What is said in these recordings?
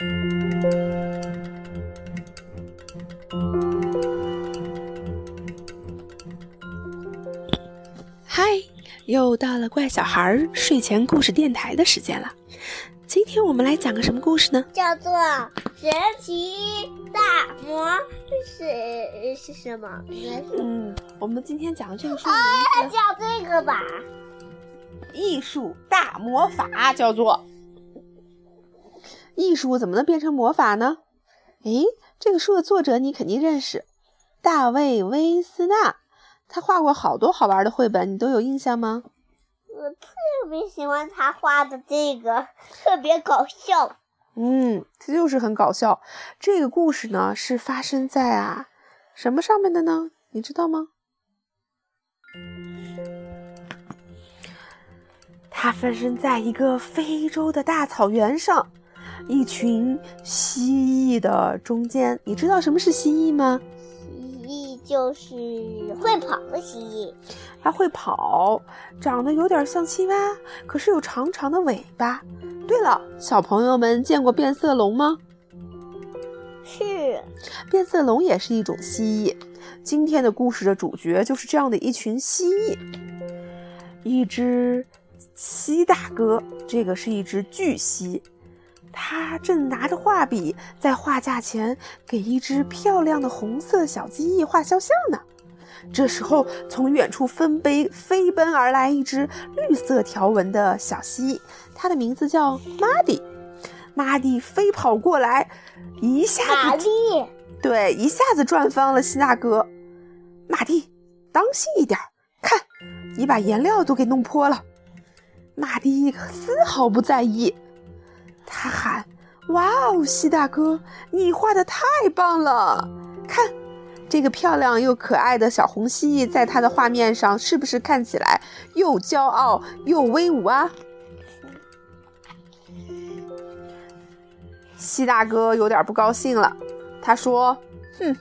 嗨，又到了怪小孩睡前故事电台的时间了。今天我们来讲个什么故事呢？叫做《神奇大魔》是是什么？嗯，我们今天讲的这个书啊，名字叫这个吧。《艺术大魔法》，叫做。艺术怎么能变成魔法呢？诶，这个书的作者你肯定认识，大卫·威斯纳，他画过好多好玩的绘本，你都有印象吗？我特别喜欢他画的这个，特别搞笑。嗯，他就是很搞笑。这个故事呢是发生在啊什么上面的呢？你知道吗？它发生在一个非洲的大草原上，一群蜥蜴的中间。你知道什么是蜥蜴吗？蜥蜴就是会跑的蜥蜴，它会跑，长得有点像青蛙，可是有长长的尾巴。对了，小朋友们见过变色龙吗？是变色龙也是一种蜥蜴。今天的故事的主角就是这样的一群蜥蜴。一只蜥大哥，这个是一只巨蜥，他正拿着画笔在画架前给一只漂亮的红色小蜥蜴画肖像呢。这时候，从远处飞奔飞奔而来一只绿色条纹的小蜥蜴，它的名字叫玛蒂。玛蒂飞跑过来，一下子。对，一下子转翻了希大哥。玛蒂，当心一点，看，你把颜料都给弄泼了。玛蒂丝毫不在意，他喊：“哇哦，西大哥，你画的太棒了！看，这个漂亮又可爱的小红蜥蜴，在他的画面上是不是看起来又骄傲又威武啊？”西大哥有点不高兴了，他说：“哼，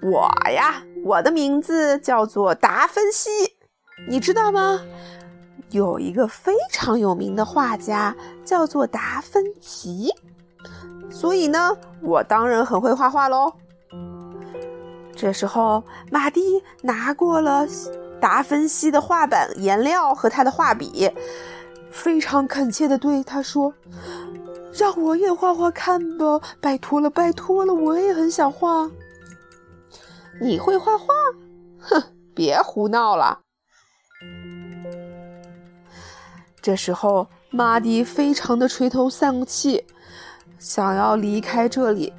我呀，我的名字叫做达芬西，你知道吗？有一个非常有名的画家叫做达芬奇，所以呢，我当然很会画画喽。”这时候，马蒂拿过了达芬西的画板、颜料和他的画笔，非常恳切地对他说。让我也画画看吧，拜托了，拜托了，我也很想画。你会画画？哼，别胡闹了。这时候，玛蒂非常的垂头丧气，想要离开这里。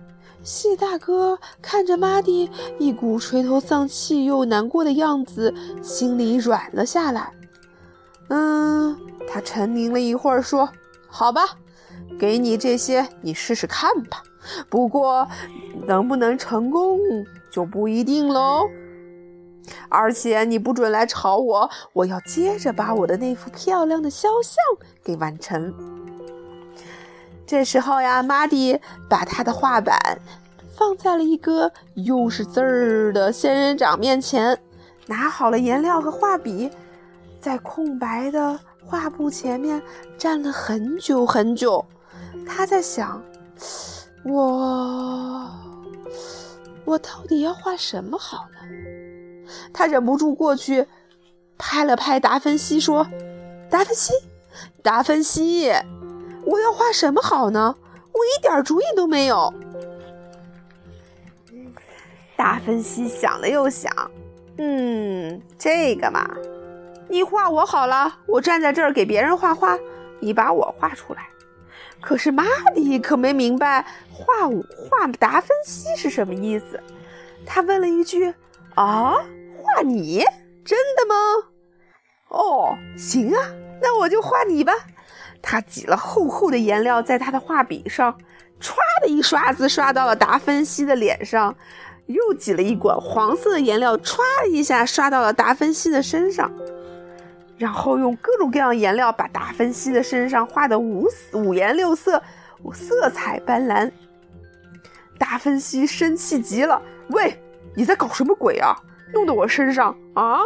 谢大哥看着玛蒂一股垂头丧气又难过的样子，心里软了下来。嗯，他沉吟了一会儿，说：“好吧。”给你这些，你试试看吧。不过，能不能成功就不一定喽。而且你不准来吵我，我要接着把我的那幅漂亮的肖像给完成。这时候呀，玛蒂把他的画板放在了一个又是字儿的仙人掌面前，拿好了颜料和画笔，在空白的画布前面站了很久很久。他在想，我我到底要画什么好呢？他忍不住过去拍了拍达芬西，说：“达芬西，达芬西，我要画什么好呢？我一点主意都没有。”达芬西想了又想，嗯，这个嘛，你画我好了，我站在这儿给别人画画，你把我画出来。可是玛丽可没明白画我画达芬西是什么意思，他问了一句：“啊，画你？真的吗？”“哦，行啊，那我就画你吧。”他挤了厚厚的颜料在他的画笔上，歘的一刷子刷到了达芬西的脸上，又挤了一管黄色的颜料，歘一下刷到了达芬西的身上。然后用各种各样颜料把达芬西的身上画得五五颜六色，色彩斑斓。达芬西生气极了：“喂，你在搞什么鬼啊？弄到我身上啊！”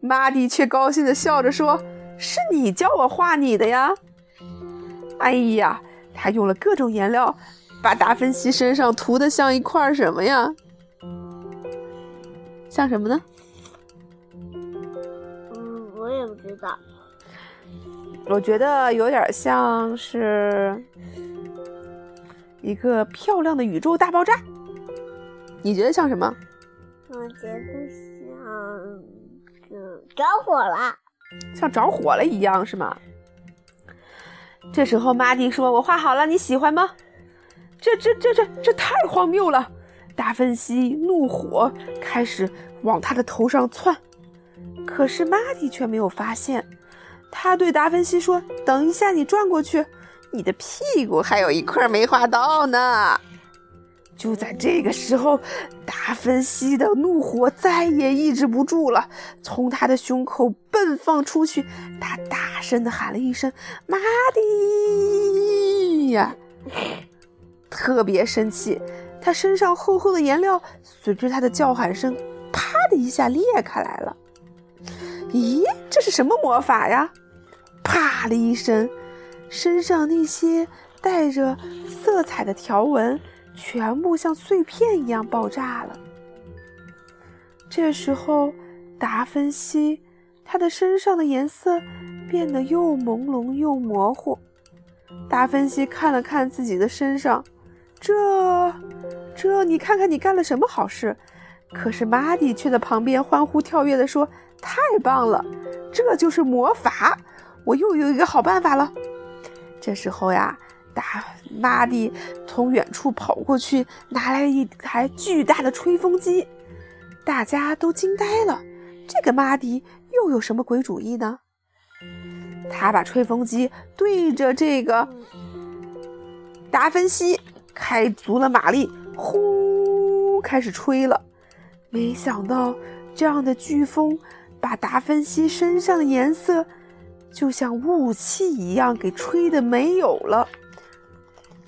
玛蒂却高兴地笑着说：“是你叫我画你的呀！”哎呀，他用了各种颜料，把达芬奇身上涂的像一块什么呀？像什么呢？嗯，我也不知道。我觉得有点像是一个漂亮的宇宙大爆炸。你觉得像什么？我觉得像着火了，像着火了一样，是吗？这时候，玛蒂说：“我画好了，你喜欢吗？”这、这、这、这、这太荒谬了！达芬西怒火开始往他的头上窜，可是玛蒂却没有发现。他对达芬西说：“等一下，你转过去，你的屁股还有一块没画到呢。”就在这个时候，达芬西的怒火再也抑制不住了，从他的胸口迸放出去。他大声地喊了一声：“玛蒂呀！”特别生气，他身上厚厚的颜料随着他的叫喊声，啪的一下裂开来了。咦，这是什么魔法呀？啪的一声，身上那些带着色彩的条纹。全部像碎片一样爆炸了。这时候，达芬西他的身上的颜色变得又朦胧又模糊。达芬西看了看自己的身上，这，这，你看看你干了什么好事？可是玛蒂却在旁边欢呼跳跃地说：“太棒了，这就是魔法！我又有一个好办法了。”这时候呀。大玛蒂从远处跑过去，拿来一台巨大的吹风机，大家都惊呆了。这个玛蒂又有什么鬼主意呢？他把吹风机对着这个达芬西，开足了马力，呼，开始吹了。没想到，这样的飓风把达芬西身上的颜色，就像雾气一样给吹的没有了。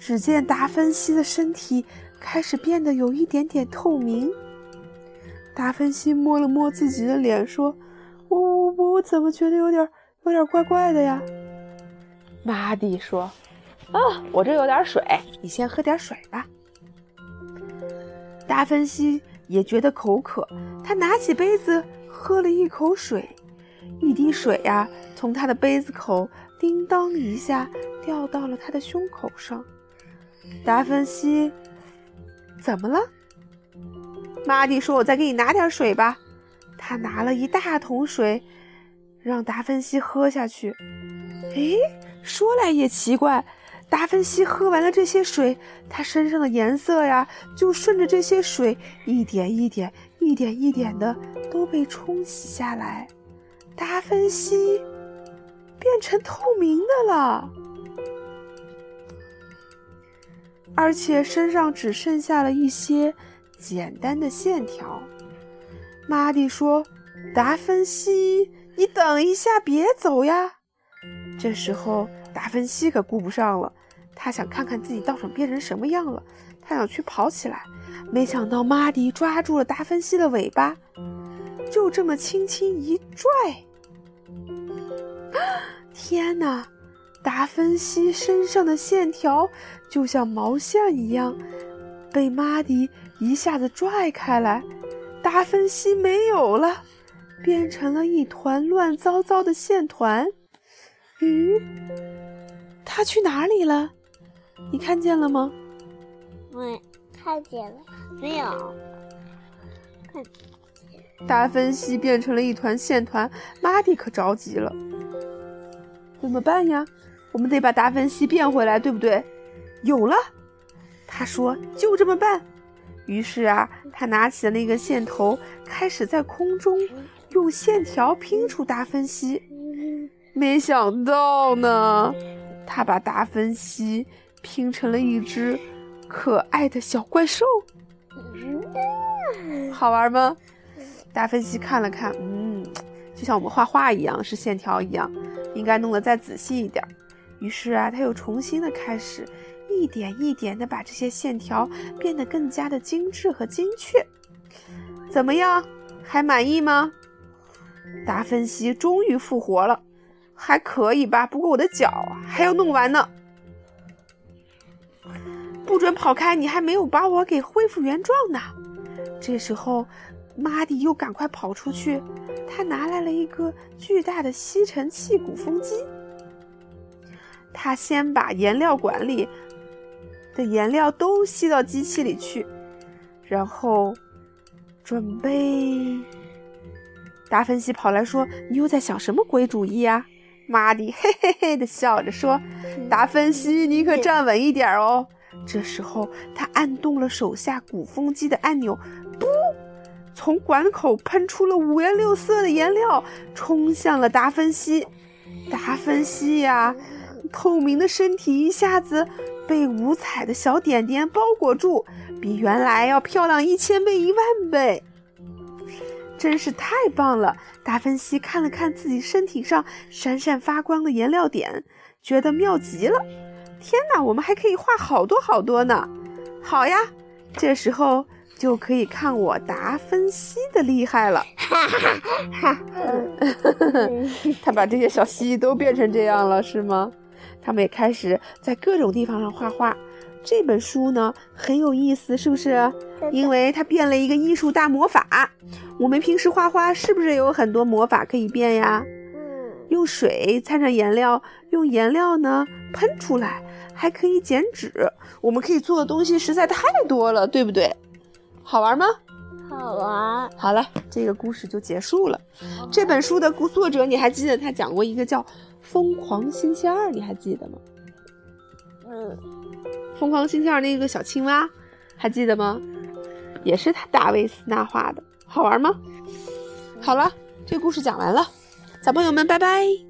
只见达芬西的身体开始变得有一点点透明。达芬西摸了摸自己的脸，说：“我我我我怎么觉得有点有点怪怪的呀？”玛蒂说：“啊，我这有点水，你先喝点水吧。”达芬西也觉得口渴，他拿起杯子喝了一口水，一滴水呀从他的杯子口叮当一下掉到了他的胸口上。达芬西，怎么了？玛蒂说：“我再给你拿点水吧。”他拿了一大桶水，让达芬西喝下去。哎，说来也奇怪，达芬西喝完了这些水，他身上的颜色呀，就顺着这些水一点一点、一点一点的都被冲洗下来。达芬西变成透明的了。而且身上只剩下了一些简单的线条。玛蒂说：“达芬西，你等一下，别走呀！”这时候，达芬西可顾不上了，他想看看自己到底变成什么样了。他想去跑起来，没想到玛蒂抓住了达芬西的尾巴，就这么轻轻一拽，天哪！达芬西身上的线条就像毛线一样，被玛蒂一下子拽开来。达芬西没有了，变成了一团乱糟糟的线团。咦，他去哪里了？你看见了吗？没看见了，没有。看，达芬西变成了一团线团，玛蒂可着急了，怎么办呀？我们得把达芬奇变回来，对不对？有了，他说就这么办。于是啊，他拿起了那个线头，开始在空中用线条拼出达芬奇。没想到呢，他把达芬奇拼成了一只可爱的小怪兽。好玩吗？达芬奇看了看，嗯，就像我们画画一样，是线条一样，应该弄得再仔细一点。于是啊，他又重新的开始，一点一点的把这些线条变得更加的精致和精确。怎么样，还满意吗？达芬奇终于复活了，还可以吧？不过我的脚还要弄完呢。不准跑开！你还没有把我给恢复原状呢。这时候，玛蒂又赶快跑出去，他拿来了一个巨大的吸尘器鼓风机。他先把颜料管里的颜料都吸到机器里去，然后准备。达芬奇跑来说：“你又在想什么鬼主意啊？”玛蒂嘿嘿嘿的笑着说：“达芬奇，你可站稳一点哦。”这时候，他按动了手下鼓风机的按钮，噗，从管口喷出了五颜六色的颜料，冲向了达芬奇。达芬奇呀，透明的身体一下子被五彩的小点点包裹住，比原来要漂亮一千倍、一万倍。真是太棒了！达芬奇看了看自己身体上闪闪发光的颜料点，觉得妙极了。天哪，我们还可以画好多好多呢！好呀，这时候就可以看我达芬奇的厉害了。他把这些小蜥蜴都变成这样了，是吗？他们也开始在各种地方上画画。这本书呢很有意思，是不是？因为它变了一个艺术大魔法。我们平时画画是不是有很多魔法可以变呀？嗯，用水掺上颜料，用颜料呢喷出来，还可以剪纸。我们可以做的东西实在太多了，对不对？好玩吗？好玩。好了，这个故事就结束了。这本书的作者你还记得他讲过一个叫《疯狂星期二》，你还记得吗？嗯，疯狂星期二那个小青蛙，还记得吗？也是他大卫斯纳画的，好玩吗？好了，这个故事讲完了，小朋友们，拜拜。